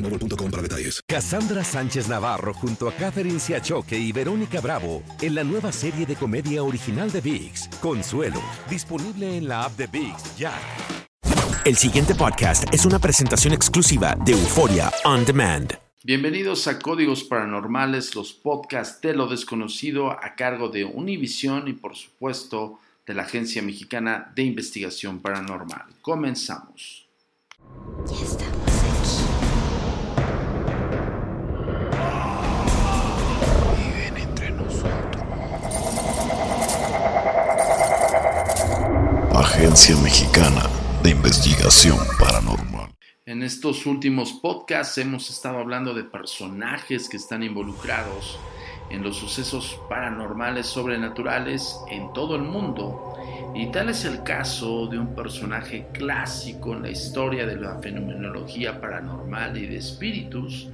boostmobile.com para detalles. Cassandra Sánchez Navarro junto a Catherine Siachoque y Verónica Bravo en la nueva serie de comedia original de VIX, Consuelo, disponible en la app de VIX ya. El siguiente podcast es una presentación exclusiva de Euforia On Demand. Bienvenidos a Códigos Paranormales, los podcasts de lo desconocido a cargo de Univision y por supuesto de la Agencia Mexicana de Investigación Paranormal. Comenzamos. Ya estamos Agencia Mexicana de Investigación Paranormal. En estos últimos podcasts hemos estado hablando de personajes que están involucrados en los sucesos paranormales sobrenaturales en todo el mundo. Y tal es el caso de un personaje clásico en la historia de la fenomenología paranormal y de espíritus,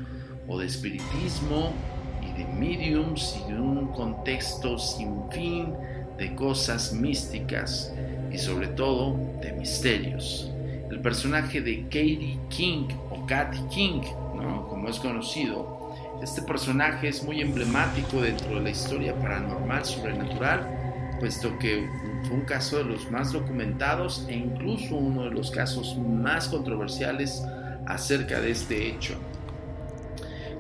o de espiritismo, y de mediums, y de un contexto sin fin de cosas místicas, y sobre todo de misterios. El personaje de Katie King, o Katy King, ¿no? como es conocido, este personaje es muy emblemático dentro de la historia paranormal sobrenatural, puesto que fue un caso de los más documentados e incluso uno de los casos más controversiales acerca de este hecho.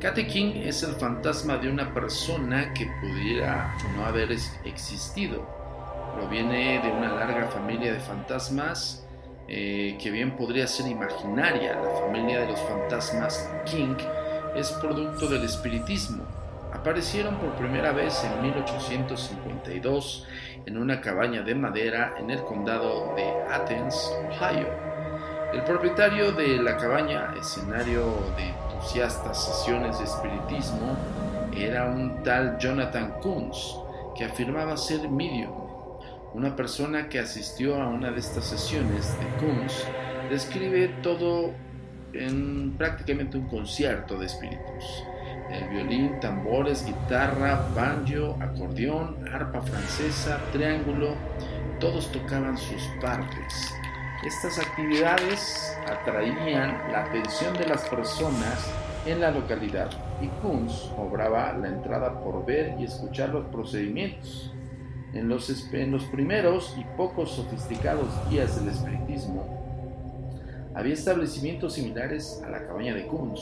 Katy King es el fantasma de una persona que pudiera no haber existido. Proviene de una larga familia de fantasmas eh, que bien podría ser imaginaria. La familia de los fantasmas King es producto del espiritismo. Aparecieron por primera vez en 1852 en una cabaña de madera en el condado de Athens, Ohio. El propietario de la cabaña, escenario de entusiastas sesiones de espiritismo, era un tal Jonathan Kunz, que afirmaba ser medium. Una persona que asistió a una de estas sesiones de Kunz describe todo en prácticamente un concierto de espíritus. El violín, tambores, guitarra, banjo, acordeón, arpa francesa, triángulo, todos tocaban sus partes. Estas actividades atraían la atención de las personas en la localidad y Kunz cobraba la entrada por ver y escuchar los procedimientos. En los, primeros y pocos sofisticados días del espiritismo, había establecimientos similares a la cabaña de Kunz,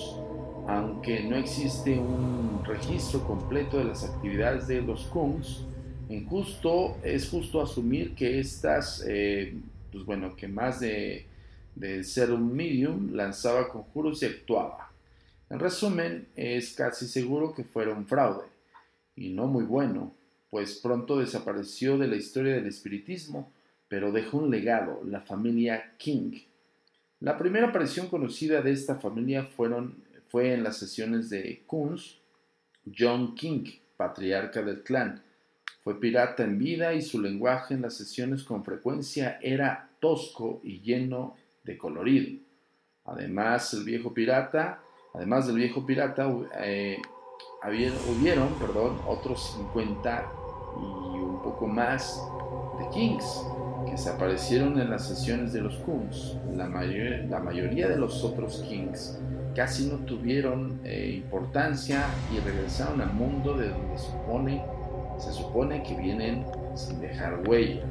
aunque no existe un registro completo de las actividades de los Kunz. Es justo asumir que estas, eh, pues bueno, que más de, de ser un medium, lanzaba conjuros y actuaba. En resumen, es casi seguro que fuera un fraude, y no muy bueno, pues pronto desapareció de la historia del espiritismo, pero dejó un legado, la familia King. La primera aparición conocida de esta familia fueron, fue en las sesiones de Kunz, John King, patriarca del clan. Fue pirata en vida y su lenguaje en las sesiones con frecuencia era tosco y lleno de colorido. Además, el viejo pirata Además del viejo pirata, eh, hubieron perdón, otros 50 y un poco más de Kings que se aparecieron en las sesiones de los Kungs. La, la mayoría de los otros Kings casi no tuvieron eh, importancia y regresaron al mundo de donde supone, se supone que vienen sin dejar huella.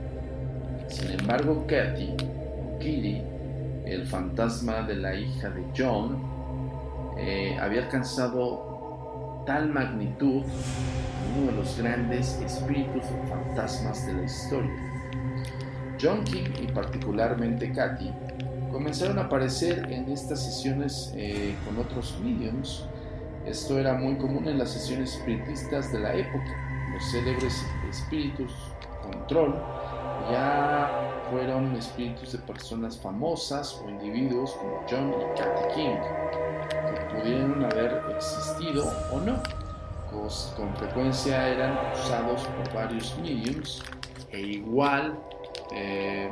Sin embargo, Katy, o Kitty, el fantasma de la hija de John, eh, había alcanzado tal magnitud, uno de los grandes espíritus o fantasmas de la historia. John King y particularmente Katy comenzaron a aparecer en estas sesiones eh, con otros mediums. Esto era muy común en las sesiones espiritistas de la época. Los célebres espíritus control ya fueron espíritus de personas famosas o individuos como John y Katy King, existido o no. Con frecuencia eran usados por varios mediums e igual eh,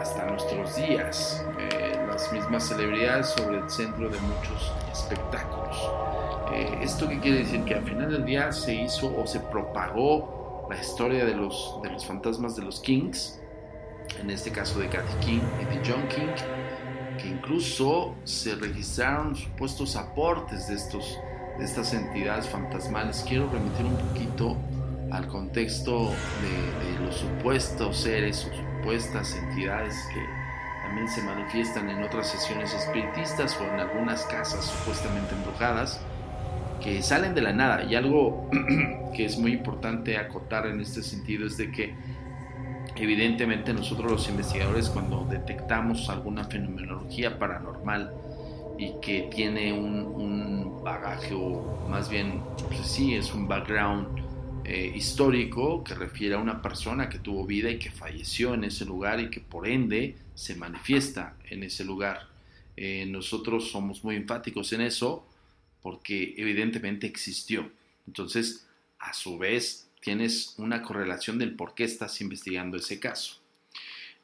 hasta nuestros días, eh, las mismas celebridades sobre el centro de muchos espectáculos. Eh, ¿Esto qué quiere decir? Que al final del día se hizo o se propagó la historia de los, de los fantasmas de los Kings, en este caso de Kathy King y de John King, que incluso se registraron supuestos aportes de, estos, de estas entidades fantasmales. Quiero remitir un poquito al contexto de, los supuestos seres o supuestas entidades que también se manifiestan en otras sesiones espiritistas o en algunas casas supuestamente embrujadas que salen de la nada. Y algo que es muy importante acotar en este sentido es de que evidentemente nosotros los investigadores cuando detectamos alguna fenomenología paranormal y que tiene un, un bagaje o más bien, pues sí, es un background eh, histórico que refiere a una persona que tuvo vida y que falleció en ese lugar y que por ende se manifiesta en ese lugar. Eh, nosotros somos muy enfáticos en eso porque evidentemente existió. Entonces, a su vez, tienes una correlación del por qué estás investigando ese caso.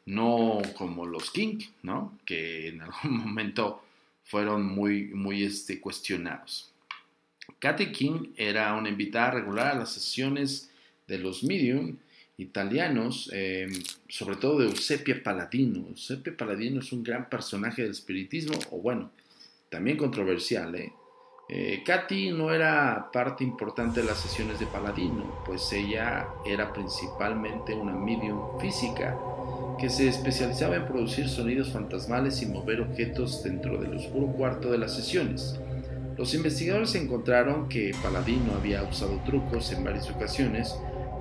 No como los King, ¿no? Que en algún momento fueron muy, muy este, cuestionados. Katy King era una invitada regular a las sesiones de los medium italianos, eh, sobre todo de Eusepia Paladino. Eusepia Paladino es un gran personaje del espiritismo, o bueno, también controversial. ¿eh? Eh, Katy no era parte importante de las sesiones de Paladino, pues ella era principalmente una medium física que se especializaba en producir sonidos fantasmales y mover objetos dentro del oscuro cuarto de las sesiones. Los investigadores encontraron que Paladino había usado trucos en varias ocasiones,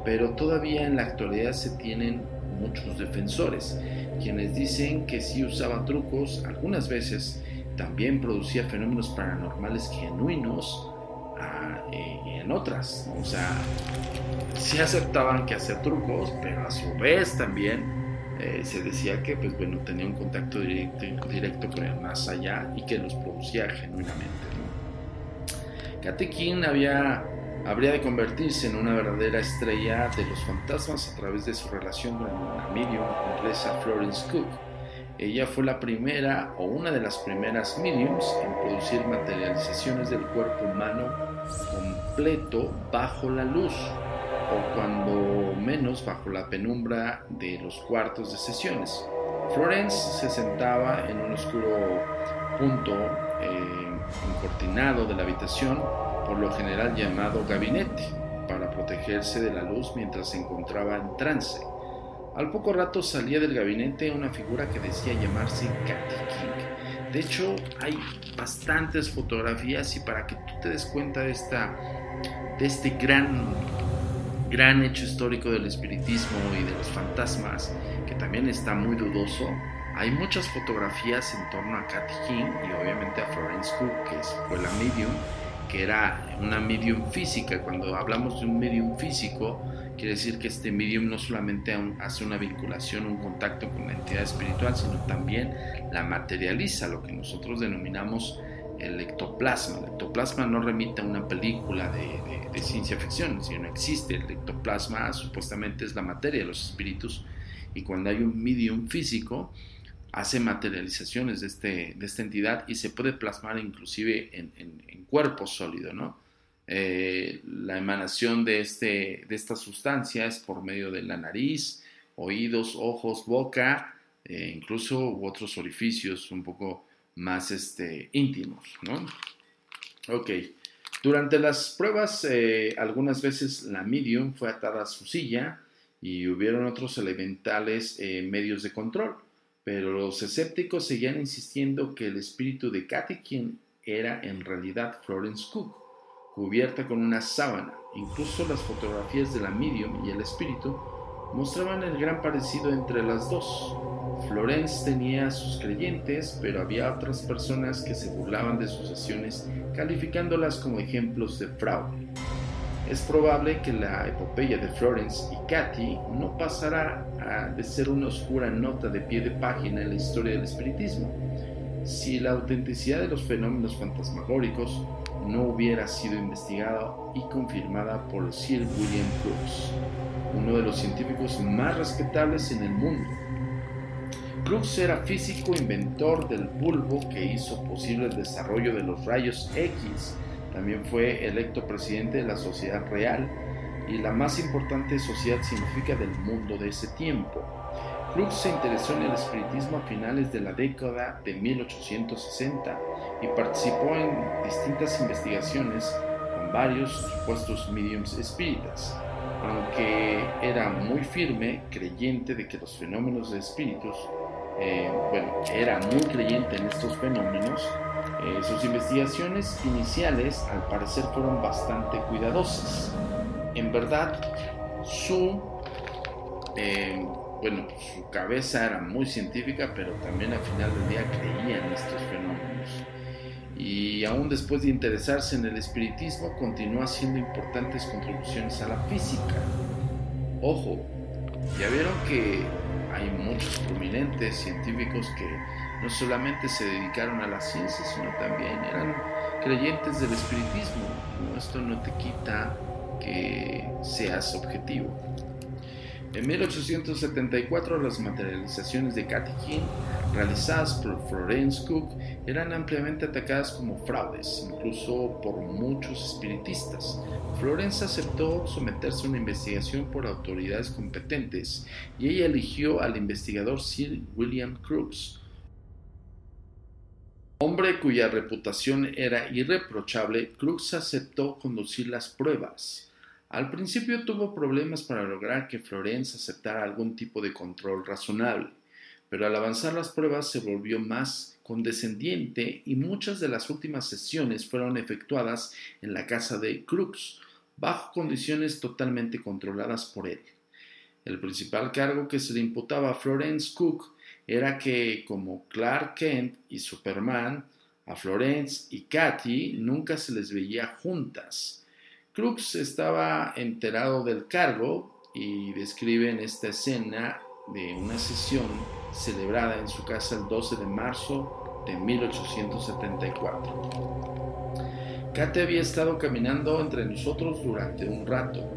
pero todavía en la actualidad se tienen muchos defensores, quienes dicen que sí usaba trucos algunas veces, también producía fenómenos paranormales genuinos ah, eh, en otras. O sea, sí aceptaban que hacía trucos, pero a su vez también eh, se decía que pues bueno tenía un contacto directo, directo con el más allá y que los producía genuinamente. Kate King había, habría de convertirse en una verdadera estrella de los fantasmas a través de su relación con la medium inglesa Florence Cook. Ella fue la primera o una de las primeras mediums en producir materializaciones del cuerpo humano completo bajo la luz o cuando menos bajo la penumbra de los cuartos de sesiones. Florence se sentaba en un oscuro punto eh, encortinado de la habitación, por lo general llamado gabinete, para protegerse de la luz mientras se encontraba en trance. Al poco rato salía del gabinete una figura que decía llamarse Katy King. De hecho, hay bastantes fotografías y para que tú te des cuenta de, esta, de este gran, gran hecho histórico del espiritismo y de los fantasmas, que también está muy dudoso, hay muchas fotografías en torno a Katy King y obviamente a Florence Cook, que fue la medium, que era una medium física. Cuando hablamos de un medium físico, quiere decir que este medium no solamente hace una vinculación, un contacto con la entidad espiritual, sino también la materializa, lo que nosotros denominamos el ectoplasma. El ectoplasma no remite a una película de, ciencia ficción, sino existe. El ectoplasma supuestamente es la materia de los espíritus y cuando hay un medium físico, hace materializaciones de, este, de esta entidad y se puede plasmar inclusive en, en, cuerpo sólido, ¿no? Eh, la emanación de, este, de esta sustancia es por medio de la nariz, oídos, ojos, boca, eh, incluso otros orificios un poco más este, íntimos, ¿no? Ok. Durante las pruebas, eh, algunas veces la medium fue atada a su silla y hubieron otros elementales medios de control, pero los escépticos seguían insistiendo que el espíritu de Katy, quien era en realidad Florence Cook, cubierta con una sábana. Incluso las fotografías de la medium y el espíritu mostraban el gran parecido entre las dos. Florence tenía a sus creyentes, pero había otras personas que se burlaban de sus sesiones, calificándolas como ejemplos de fraude. Es probable que la epopeya de Florence y Cathy no pasará de ser una oscura nota de pie de página en la historia del espiritismo, si la autenticidad de los fenómenos fantasmagóricos no hubiera sido investigada y confirmada por Sir William Crookes, uno de los científicos más respetables en el mundo. Crookes era físico inventor del bulbo que hizo posible el desarrollo de los rayos X. También fue electo presidente de la Sociedad Real y la más importante sociedad científica del mundo de ese tiempo. Crookes se interesó en el espiritismo a finales de la década de 1860 y participó en distintas investigaciones con varios supuestos mediums espíritas. Aunque era muy firme, creyente de que los fenómenos de espíritus, eh, bueno, era muy creyente en estos fenómenos, eh, sus investigaciones iniciales al parecer fueron bastante cuidadosas. En verdad, su eh, bueno, su cabeza era muy científica, pero también al final del día creía en estos fenómenos. Y aún después de interesarse en el espiritismo, continuó haciendo importantes contribuciones a la física. Ojo, ya vieron que hay muchos prominentes científicos que no solamente se dedicaron a la ciencia, sino también eran creyentes del espiritismo. Esto no te quita que seas objetivo. En 1874 las materializaciones de Cathy King realizadas por Florence Cook eran ampliamente atacadas como fraudes, incluso por muchos espiritistas. Florence aceptó someterse a una investigación por autoridades competentes y ella eligió al investigador Sir William Crookes, hombre cuya reputación era irreprochable. Crookes aceptó conducir las pruebas. Al principio tuvo problemas para lograr que Florence aceptara algún tipo de control razonable, pero al avanzar las pruebas se volvió más condescendiente y muchas de las últimas sesiones fueron efectuadas en la casa de Crooks, bajo condiciones totalmente controladas por él. El principal cargo que se le imputaba a Florence Cook era que, como Clark Kent y Superman, a Florence y Katy nunca se les veía juntas Crux estaba enterado del cargo y describe en esta escena de una sesión celebrada en su casa el 12 de marzo de 1874. Kate había estado caminando entre nosotros durante un rato.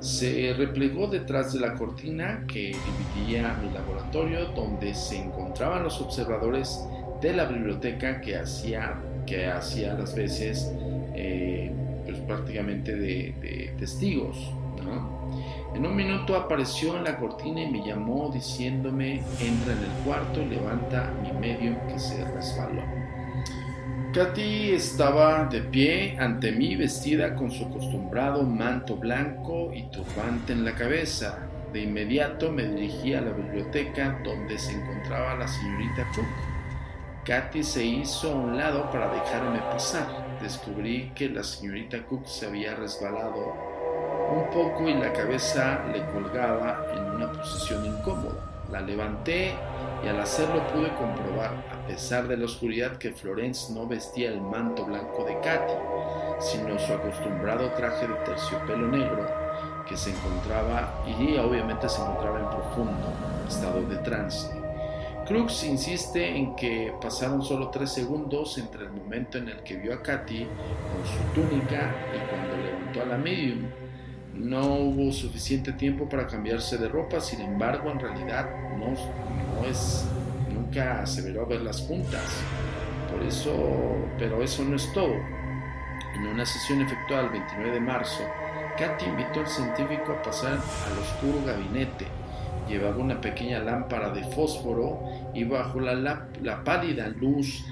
Se replegó detrás de la cortina que dividía mi laboratorio donde se encontraban los observadores de la biblioteca que hacía, que hacía las veces eh, prácticamente de, testigos. En un minuto apareció en la cortina y me llamó diciéndome, entra en el cuarto levanta mi medio que se resbaló. Katy estaba de pie ante mí vestida con su acostumbrado manto blanco y turbante en la cabeza. De inmediato me dirigí a la biblioteca donde se encontraba la señorita Cook. Katy se hizo a un lado para dejarme pasar descubrí que la señorita Cook se había resbalado un poco y la cabeza le colgaba en una posición incómoda. La levanté y al hacerlo pude comprobar, a pesar de la oscuridad, que Florence no vestía el manto blanco de Katy, sino su acostumbrado traje de terciopelo negro que se encontraba y obviamente se encontraba en profundo estado de trance. Crux insiste en que pasaron solo tres segundos entre el momento en el que vio a Katy con su túnica y cuando levantó a la medium. No hubo suficiente tiempo para cambiarse de ropa, sin embargo, en realidad no, es, nunca aseveró verlas juntas. Por eso, pero eso no es todo. En una sesión efectuada el 29 de marzo, Katy invitó al científico a pasar al oscuro gabinete. Llevaba una pequeña lámpara de fósforo y bajo la, la pálida luz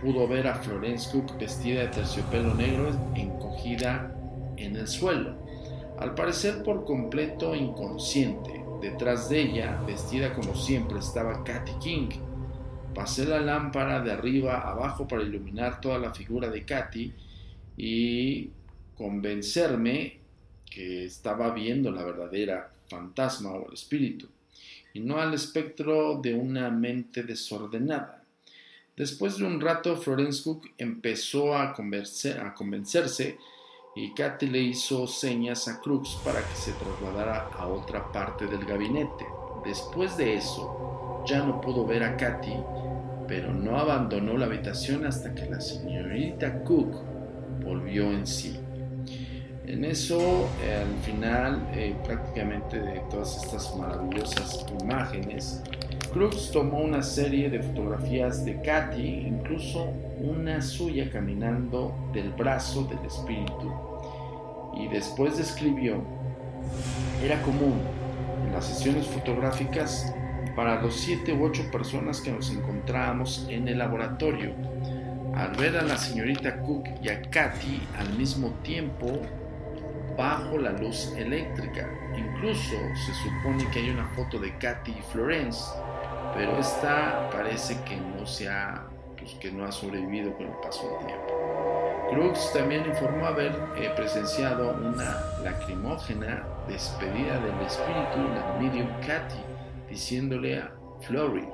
pudo ver a Florence Cook vestida de terciopelo negro encogida en el suelo, al parecer por completo inconsciente. Detrás de ella, vestida como siempre, estaba Katy King. Pasé la lámpara de arriba abajo para iluminar toda la figura de Katy y convencerme que estaba viendo la verdadera fantasma o el espíritu, y no al espectro de una mente desordenada. Después de un rato, Florence Cook empezó a, a convencerse y Katy le hizo señas a Crux para que se trasladara a otra parte del gabinete. Después de eso, ya no pudo ver a Katy, pero no abandonó la habitación hasta que la señorita Cook volvió en sí. En eso, al final, eh, prácticamente de todas estas maravillosas imágenes, Crux tomó una serie de fotografías de Katy, incluso una suya caminando del brazo del espíritu, y después describió, era común en las sesiones fotográficas para los siete u ocho personas que nos encontrábamos en el laboratorio. Al ver a la señorita Cook y a Katy al mismo tiempo, bajo la luz eléctrica. Incluso se supone que hay una foto de Katy y Florence, pero esta parece que no se ha, pues, que no ha sobrevivido con el paso del tiempo. Crux también informó haber eh, presenciado una lacrimógena despedida del espíritu del medium Katy, diciéndole a Flory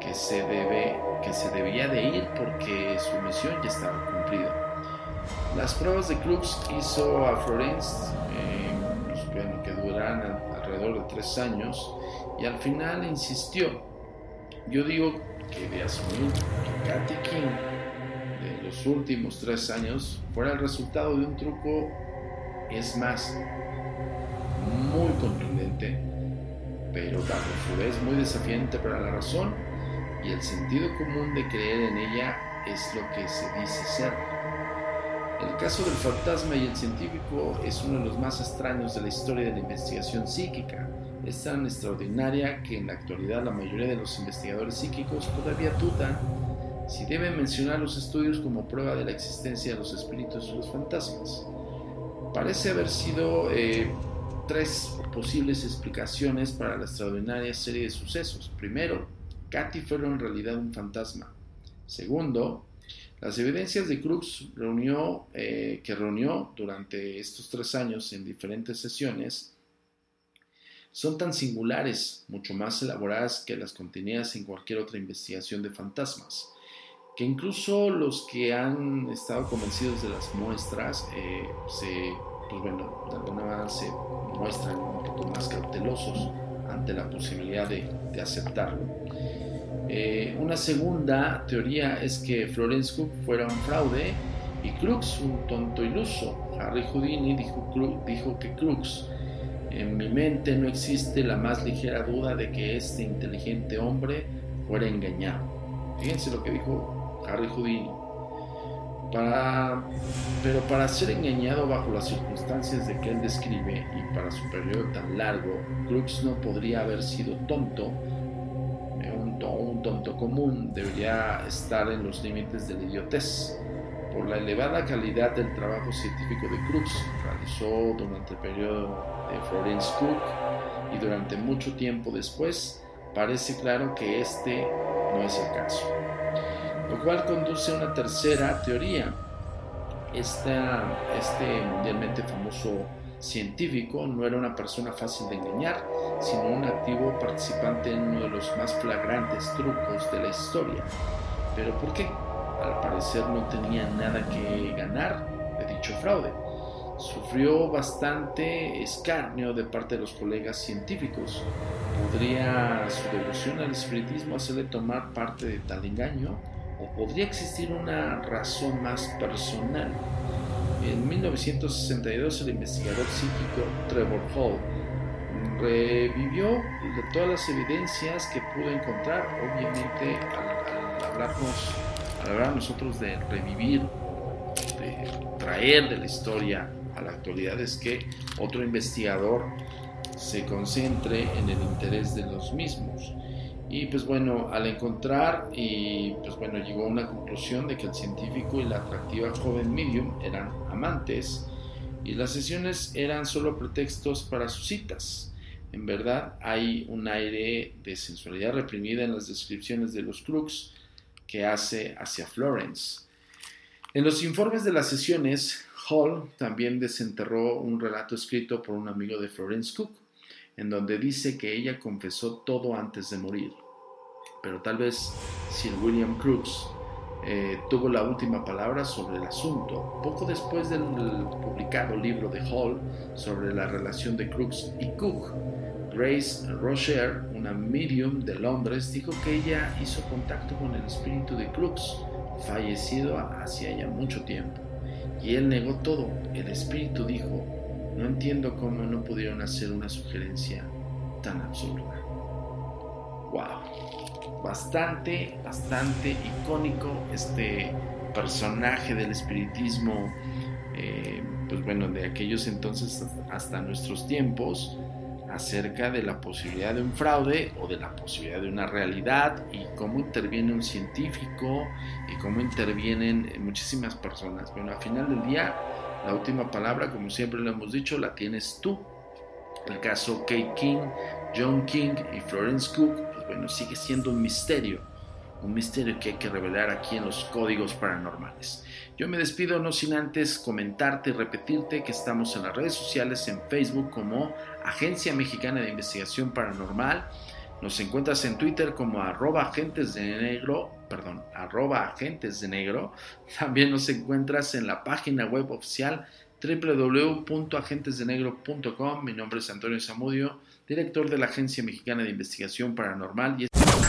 que se, debe, que se debía de ir porque su misión ya estaba cumplida. Las pruebas de Crux hizo a Florence, eh, pues, que duraran alrededor de tres años, y al final insistió. Yo digo que de asumir que Katy King de los últimos tres años fuera el resultado de un truco, es más, muy contundente, pero bajo su vez muy desafiante para la razón y el sentido común de creer en ella es lo que se dice ser. El caso del fantasma y el científico es uno de los más extraños de la historia de la investigación psíquica. Es tan extraordinaria que en la actualidad la mayoría de los investigadores psíquicos todavía dudan si deben mencionar los estudios como prueba de la existencia de los espíritus y los fantasmas. Parece haber sido eh, tres posibles explicaciones para la extraordinaria serie de sucesos. Primero, Katy fue en realidad un fantasma. Segundo, las evidencias de Crux reunió, eh, que reunió durante estos tres años en diferentes sesiones son tan singulares, mucho más elaboradas que las contenidas en cualquier otra investigación de fantasmas, que incluso los que han estado convencidos de las muestras eh, se, pues bueno, de alguna manera se muestran un poco más cautelosos ante la posibilidad de, aceptarlo. Eh, una segunda teoría es que Florence Cook fuera un fraude y Crux un tonto iluso. Harry Houdini dijo, dijo que Crux, en mi mente no existe la más ligera duda de que este inteligente hombre fuera engañado. Fíjense lo que dijo Harry Houdini. Para, pero para ser engañado bajo las circunstancias de que él describe y para su periodo tan largo, Crux no podría haber sido tonto un tonto común debería estar en los límites de la idiotez. Por la elevada calidad del trabajo científico de Crux, realizó durante el periodo de Florence Cook y durante mucho tiempo después, parece claro que este no es el caso. Lo cual conduce a una tercera teoría. Este mundialmente famoso científico no era una persona fácil de engañar, sino un activo participante en uno de los más flagrantes trucos de la historia. ¿Pero por qué? Al parecer no tenía nada que ganar de dicho fraude. Sufrió bastante escarnio de parte de los colegas científicos. ¿Podría su devoción al espiritismo hacerle tomar parte de tal engaño? ¿O podría existir una razón más personal? En 1962 el investigador psíquico Trevor Hall revivió todas las evidencias que pudo encontrar. Obviamente, al, al hablarnos, al hablar nosotros de revivir, de traer de la historia a la actualidad, es que otro investigador se concentre en el interés de los mismos. Y pues bueno, al encontrar y pues bueno, llegó a una conclusión de que el científico y la atractiva joven medium eran amantes y las sesiones eran solo pretextos para sus citas. En verdad hay un aire de sensualidad reprimida en las descripciones de los crooks que hace hacia Florence. En los informes de las sesiones, Hall también desenterró un relato escrito por un amigo de Florence Cook, en donde dice que ella confesó todo antes de morir. Pero tal vez Sir William Crooks eh, tuvo la última palabra sobre el asunto, poco después del publicado libro de Hall sobre la relación de Crooks y Cook. Grace Rocher, una medium de Londres, dijo que ella hizo contacto con el espíritu de Crooks, fallecido hacía ya mucho tiempo. Y él negó todo. El espíritu dijo, no entiendo cómo no pudieron hacer una sugerencia tan absurda. Wow. Bastante, bastante icónico este personaje del espiritismo, eh, pues bueno, de aquellos entonces hasta nuestros tiempos, acerca de la posibilidad de un fraude o de la posibilidad de una realidad y cómo interviene un científico y cómo intervienen muchísimas personas. Bueno, al final del día la última palabra, como siempre lo hemos dicho, la tienes tú. El caso Kate King, John King y Florence Cook, pues bueno, sigue siendo un misterio. Un misterio que hay que revelar aquí en los códigos paranormales. Yo me despido no sin antes comentarte y repetirte que estamos en las redes sociales en Facebook como Agencia Mexicana de Investigación Paranormal. Nos encuentras en Twitter como arroba agentes de negro, perdón, arroba agentes de negro. También nos encuentras en la página web oficial www.agentesdenegro.com. Mi nombre es Antonio Zamudio, director de la Agencia Mexicana de Investigación Paranormal. Y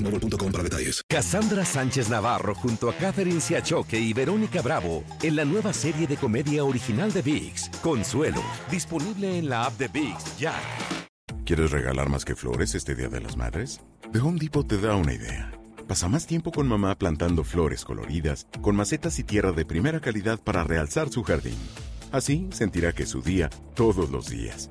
boostmobile.com para detalles. Cassandra Sánchez Navarro junto a Catherine Siachoque y Verónica Bravo en la nueva serie de comedia original de VIX, Consuelo, disponible en la app de VIX ya. ¿Quieres regalar más que flores este Día de las Madres? The Home Depot te da una idea. Pasa más tiempo con mamá plantando flores coloridas, con macetas y tierra de primera calidad para realzar su jardín. Así sentirá que es su día todos los días.